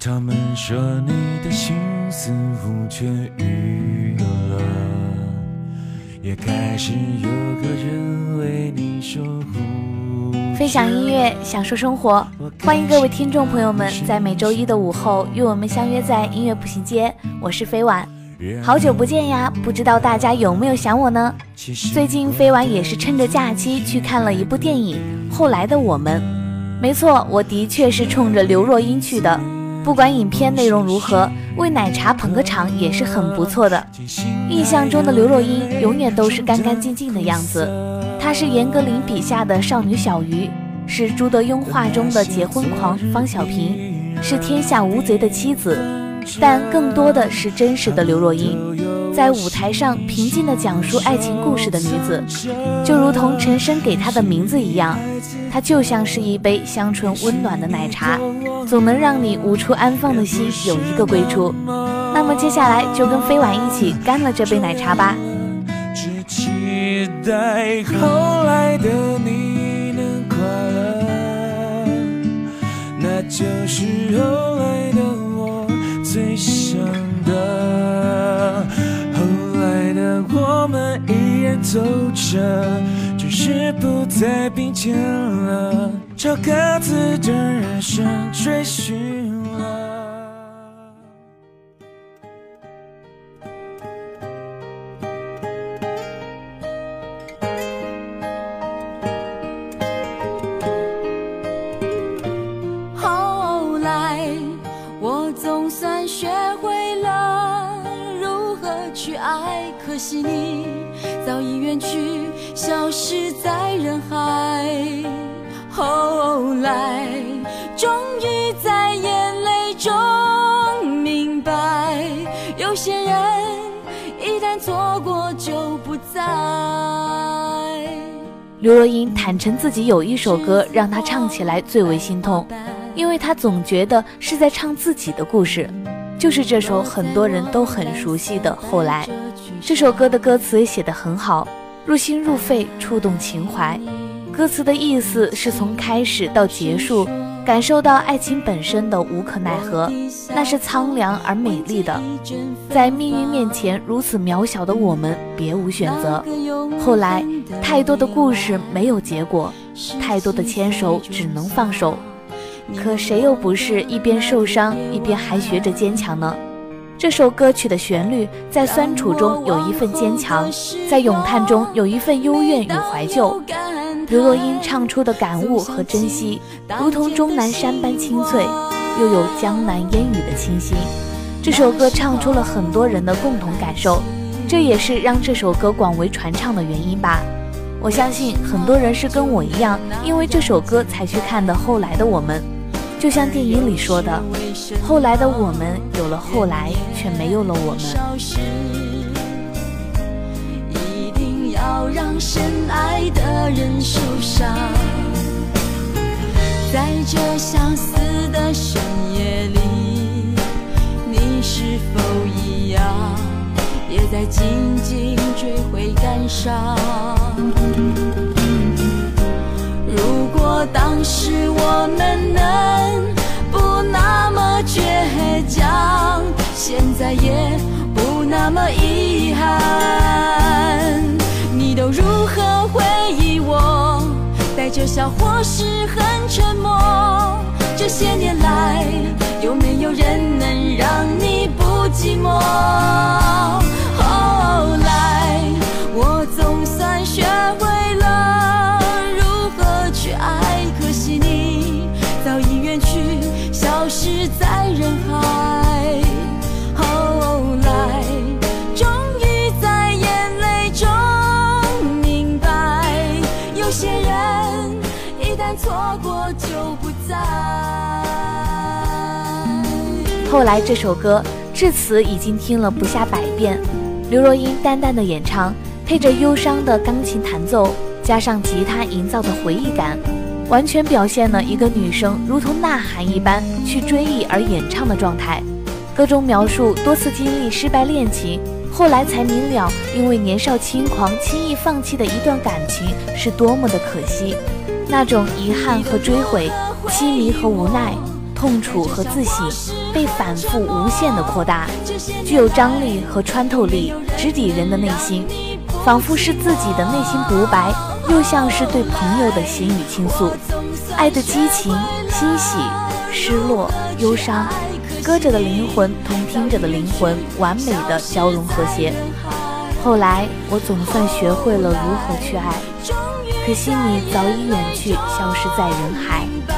他们说你的心似乎痊愈了，也开始有个人为你守护。分享音乐，享受生活，欢迎各位听众朋友们在每周一的午后与我们相约在音乐步行街。我是飞婉，好久不见呀，不知道大家有没有想我呢？最近飞婉也是趁着假期去看了一部电影《后来的我们》。没错，我的确是冲着刘若英去的。不管影片内容如何，为奶茶捧个场也是很不错的。印象中的刘若英永远都是干干净净的样子。她是严歌苓笔下的少女小鱼，是朱德庸画中的结婚狂方小平，是天下无贼的妻子，但更多的是真实的刘若英，在舞台上平静地讲述爱情故事的女子，就如同陈升给她的名字一样，它就像是一杯香醇温暖的奶茶，总能让你无处安放的心有一个归处。那么接下来就跟飞婉一起干了这杯奶茶吧。只期待后来的你能快乐，那就是后来的我最想的。后来的我们依然走着，是不再并肩了，朝各自的人生追寻了。后来，我总算学会了如何去爱，可惜你早已远去，消失在人海。后来，终于在眼泪中明白，有些人一旦错过就不再。刘若英坦诚自己有一首歌让她唱起来最为心痛，因为她总觉得是在唱自己的故事，就是这首很多人都很熟悉的《后来》。这首歌的歌词写得很好，入心入肺，触动情怀。歌词的意思是从开始到结束，感受到爱情本身的无可奈何，那是苍凉而美丽的。在命运面前如此渺小的我们，别无选择。后来，太多的故事没有结果，太多的牵手只能放手。可谁又不是一边受伤一边还学着坚强呢？这首歌曲的旋律在酸楚中有一份坚强，在咏叹中有一份幽怨与怀旧。刘若英唱出的感悟和珍惜，如同终南山般清脆，又有江南烟雨的清新。这首歌唱出了很多人的共同感受，这也是让这首歌广为传唱的原因吧。我相信很多人是跟我一样，因为这首歌才去看的《后来的我们》。就像电影里说的，后来的我们有了后来，却没有了我们。一定要让深爱的人受伤。在这相思的深夜里，你是否一样，也在静静追悔感伤？如果当时我们再，也不那么遗憾。你都如何回忆我？带着笑或是很沉默？这些年来，有没有人能让你不寂寞？后来，我总算学会后来这首歌至此已经听了不下百遍，刘若英淡淡的演唱，配着忧伤的钢琴弹奏，加上吉他营造的回忆感，完全表现了一个女生如同呐喊一般去追忆而演唱的状态。歌中描述多次经历失败恋情，后来才明了，因为年少轻狂轻易放弃的一段感情是多么的可惜，那种遗憾和追悔，凄迷和无奈。痛楚和自省被反复无限的扩大，具有张力和穿透力，直抵人的内心，仿佛是自己的内心独白，又像是对朋友的心语倾诉。爱的激情、欣喜、失落、忧伤，歌者的灵魂同听者的灵魂完美的交融和谐。后来我总算学会了如何去爱，可惜你早已远去，消失在人海。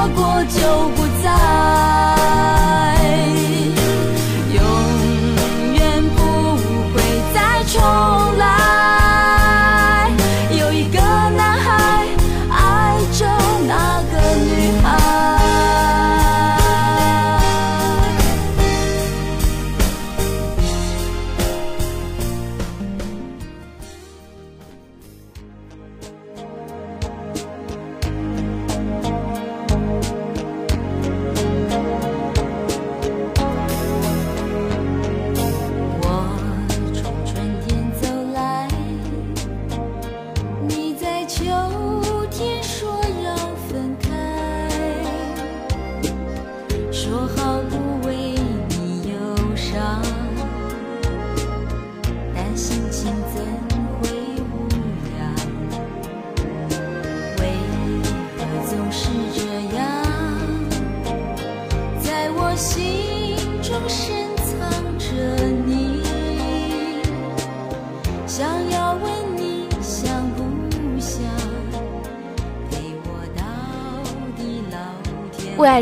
错过就不再，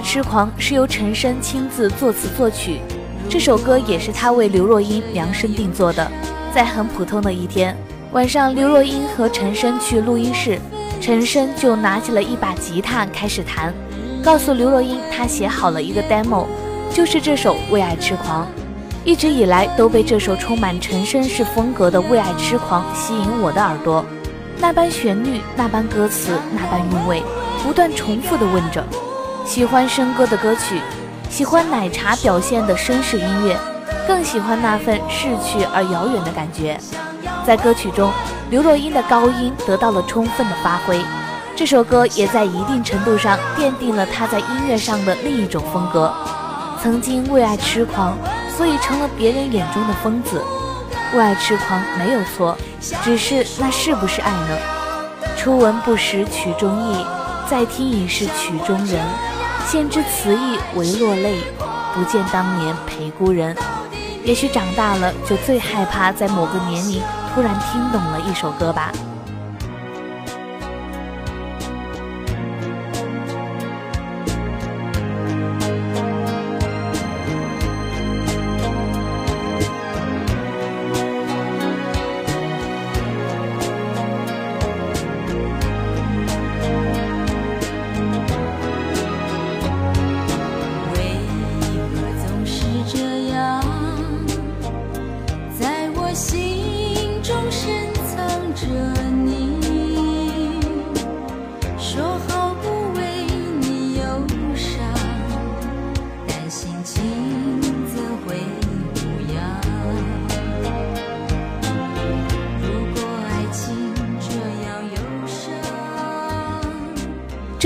痴狂是由陈升亲自作词作曲，这首歌也是他为刘若英量身定做的。在很普通的一天晚上，刘若英和陈升去录音室，陈升就拿起了一把吉他开始弹，告诉刘若英他写好了一个 demo，就是这首《为爱痴狂》。一直以来都被这首充满陈升式风格的《为爱痴狂》吸引我的耳朵，那般旋律，那般歌词，那般韵味，不断重复的问着。喜欢笙歌的歌曲，喜欢奶茶表现的绅士音乐，更喜欢那份逝去而遥远的感觉。在歌曲中，刘若英的高音得到了充分的发挥，这首歌也在一定程度上奠定了她在音乐上的另一种风格。曾经为爱痴狂，所以成了别人眼中的疯子。为爱痴狂没有错，只是那是不是爱呢？初闻不识曲中意，再听已是曲中人。见知词意为落泪，不见当年陪孤人。也许长大了，就最害怕在某个年龄突然听懂了一首歌吧。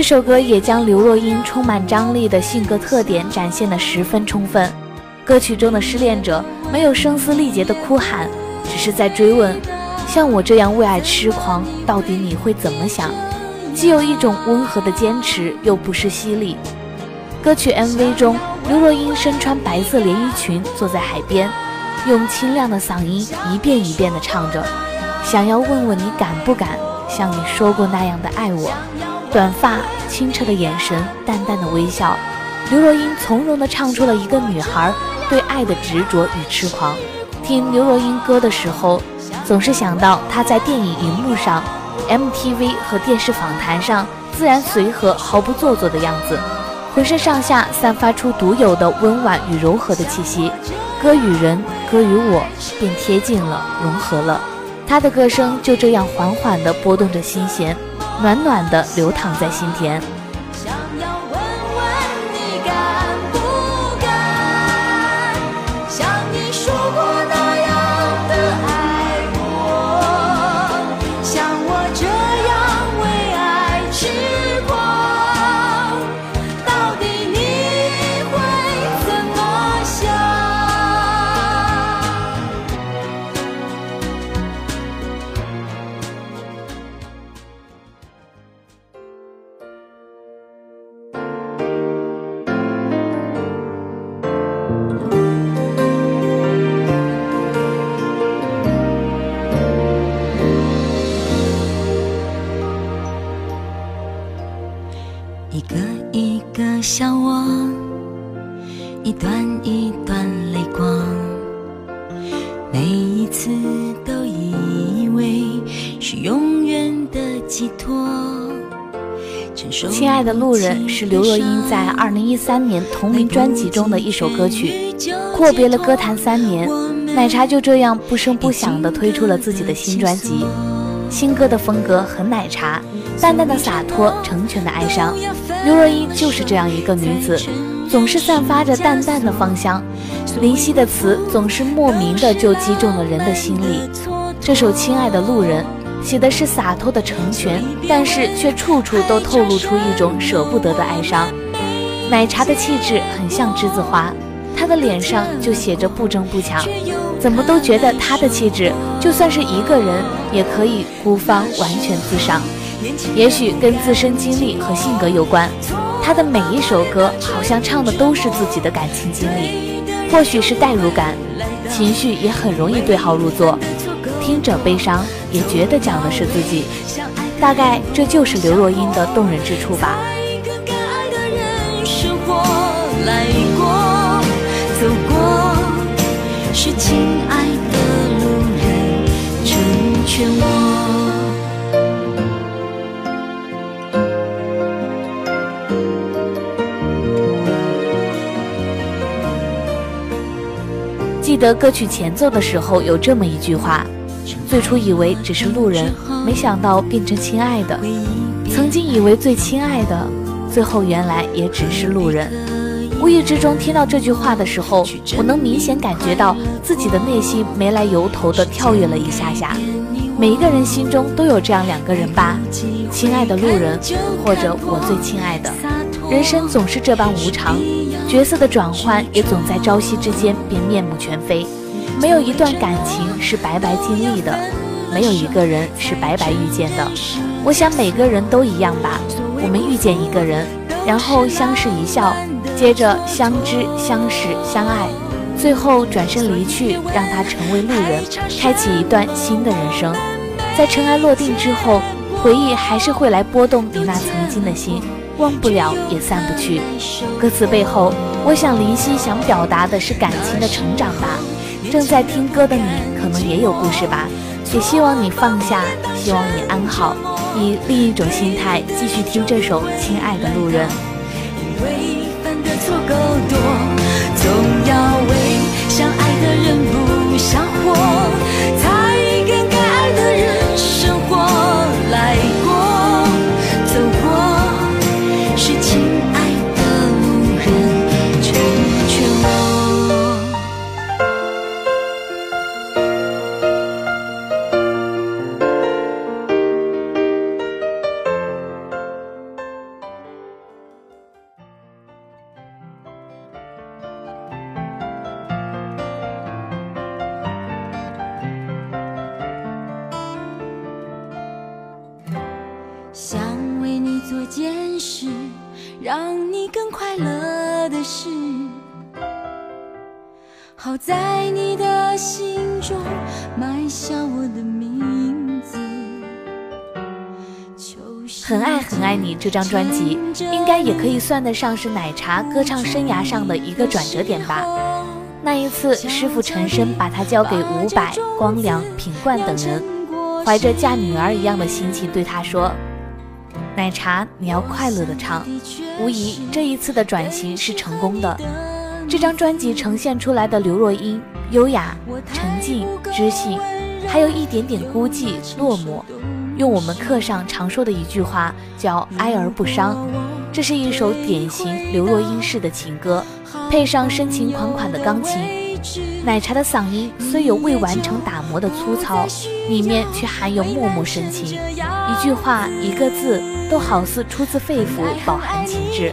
这首歌也将刘若英充满张力的性格特点展现得十分充分。歌曲中的失恋者没有声嘶力竭的哭喊，只是在追问：像我这样为爱痴狂，到底你会怎么想？既有一种温和的坚持，又不失犀利。歌曲 MV 中，刘若英身穿白色连衣裙，坐在海边，用清亮的嗓音一遍一遍地唱着，想要问问你敢不敢像你说过那样的爱我。短发、清澈的眼神、淡淡的微笑，刘若英从容地唱出了一个女孩对爱的执着与痴狂。听刘若英歌的时候，总是想到她在电影荧幕上、MTV 和电视访谈上自然随和、毫不做作的样子，浑身上下散发出独有的温婉与柔和的气息。歌与人，歌与我，便贴近了，融合了。她的歌声就这样缓缓地拨动着心弦。暖暖的流淌在心田。亲爱的路人是刘若英在2013年同名专辑中的一首歌曲，阔别了歌坛三年，奶茶就这样不声不响地推出了自己的新专辑。新歌的风格很奶茶，淡淡的洒脱，成全的哀伤。刘若英就是这样一个女子，总是散发着淡淡的芳香，林夕的词总是莫名的就击中了人的心里。这首《亲爱的路人》写的是洒脱的成全，但是却处处都透露出一种舍不得的哀伤。奶茶的气质很像栀子花，她的脸上就写着不争不抢，怎么都觉得她的气质，就算是一个人也可以孤芳完全自赏。也许跟自身经历和性格有关，她的每一首歌好像唱的都是自己的感情经历，或许是代入感，情绪也很容易对号入座，听着悲伤也觉得讲的是自己，大概这就是刘若英的动人之处吧。记得歌曲前奏的时候有这么一句话：最初以为只是路人，没想到变成亲爱的；曾经以为最亲爱的，最后原来也只是路人。无意之中听到这句话的时候，我能明显感觉到自己的内心没来由头的跳跃了一下下。每一个人心中都有这样两个人吧，亲爱的路人，或者我最亲爱的。人生总是这般无常，角色的转换也总在朝夕之间便面目全非。没有一段感情是白白经历的，没有一个人是白白遇见的。我想每个人都一样吧，我们遇见一个人，然后相视一笑，接着相知、相识、相爱，最后转身离去，让他成为路人，开启一段新的人生。在尘埃落定之后，回忆还是会来拨动你那曾经的心。忘不了也散不去。歌词背后，我想林夕想表达的是感情的成长吧。正在听歌的你，可能也有故事吧。也希望你放下，希望你安好，以另一种心态继续听这首《亲爱的路人》。因为犯的错够多，总要为相爱的人不想活，让你更快乐的事。好在你的心中埋下我的名字。很爱很爱你这张专辑，应该也可以算得上是奶茶歌唱生涯上的一个转折点吧。那一次，师傅陈升把他交给伍佰、光良、品冠等人，怀着嫁女儿一样的心情对他说：“奶茶，你要快乐的唱。”无疑，这一次的转型是成功的。这张专辑呈现出来的刘若英，优雅、沉静、知性，还有一点点孤寂、落寞。用我们课上常说的一句话叫“哀而不伤”，这是一首典型刘若英式的情歌，配上深情款款的钢琴，奶茶的嗓音虽有未完成打磨的粗糙，里面却含有脉脉深情，一句话一个字都好似出自肺腑，饱含情致。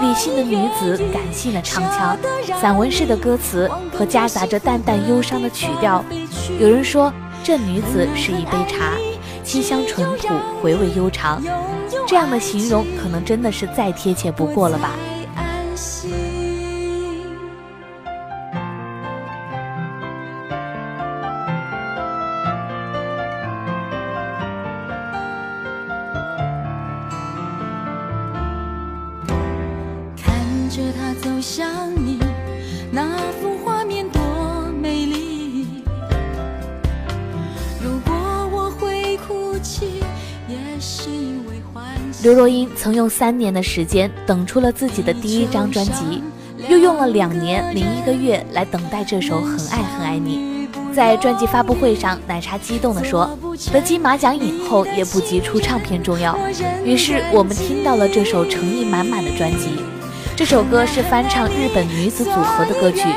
理性的女子，感性的唱腔，散文式的歌词和夹杂着淡淡忧伤的曲调。有人说，这女子是一杯茶。清香淳朴，回味悠长，这样的形容可能真的是再贴切不过了吧。刘若英曾用三年的时间等出了自己的第一张专辑，又用了两年零一个月来等待这首《很爱很爱你》。在专辑发布会上，奶茶激动地说：“得金马奖影后也不及出唱片重要。”于是我们听到了这首诚意满满的专辑。这首歌是翻唱日本女子组合的歌曲，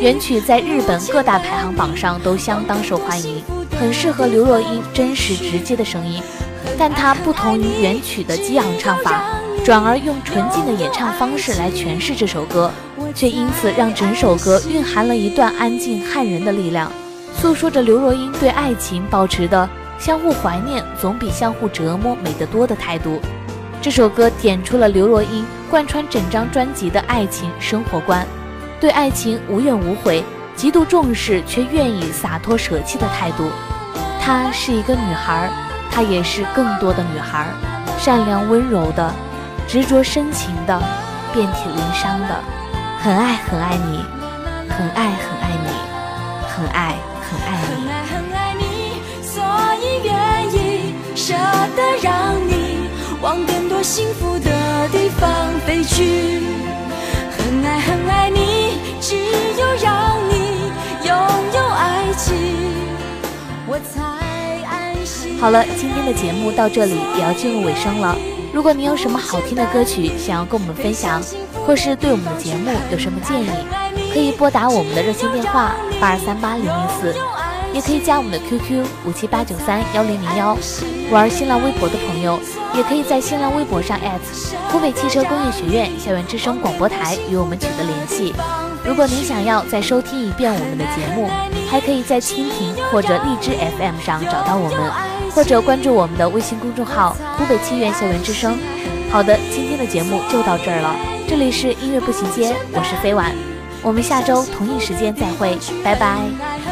原曲在日本各大排行榜上都相当受欢迎，很适合刘若英真实直接的声音。但她不同于原曲的激昂唱法，转而用纯净的演唱方式来诠释这首歌，却因此让整首歌蕴含了一段安静撼人的力量。诉说着刘若英对爱情保持的相互怀念总比相互折磨美得多的态度。这首歌点出了刘若英贯穿整张专辑的爱情生活观，对爱情无怨无悔，极度重视却愿意洒脱舍弃的态度。她是一个女孩，她也是更多的女孩，善良温柔的，执着深情的，遍体鳞伤的，很爱很爱你，很爱很爱你，很爱。很爱你很爱很爱你，所以愿意舍得让你往更多幸福的地方飞去。很爱很爱你，只有让你拥有爱情，我才。好了，今天的节目到这里也要进入尾声了。如果你有什么好听的歌曲想要跟我们分享，或是对我们的节目有什么建议，可以拨打我们的热线电话八二三八零零四，也可以加我们的 QQ 五七八九三幺零零幺。玩新浪微博的朋友，也可以在新浪微博上湖北汽车工业学院校园之声广播台与我们取得联系。如果您想要再收听一遍我们的节目，还可以在蜻蜓或者荔枝 FM 上找到我们。或者关注我们的微信公众号“湖北七院校园之声”。好的，今天的节目就到这儿了。这里是音乐步行街，我是飞婉，我们下周同一时间再会，拜拜。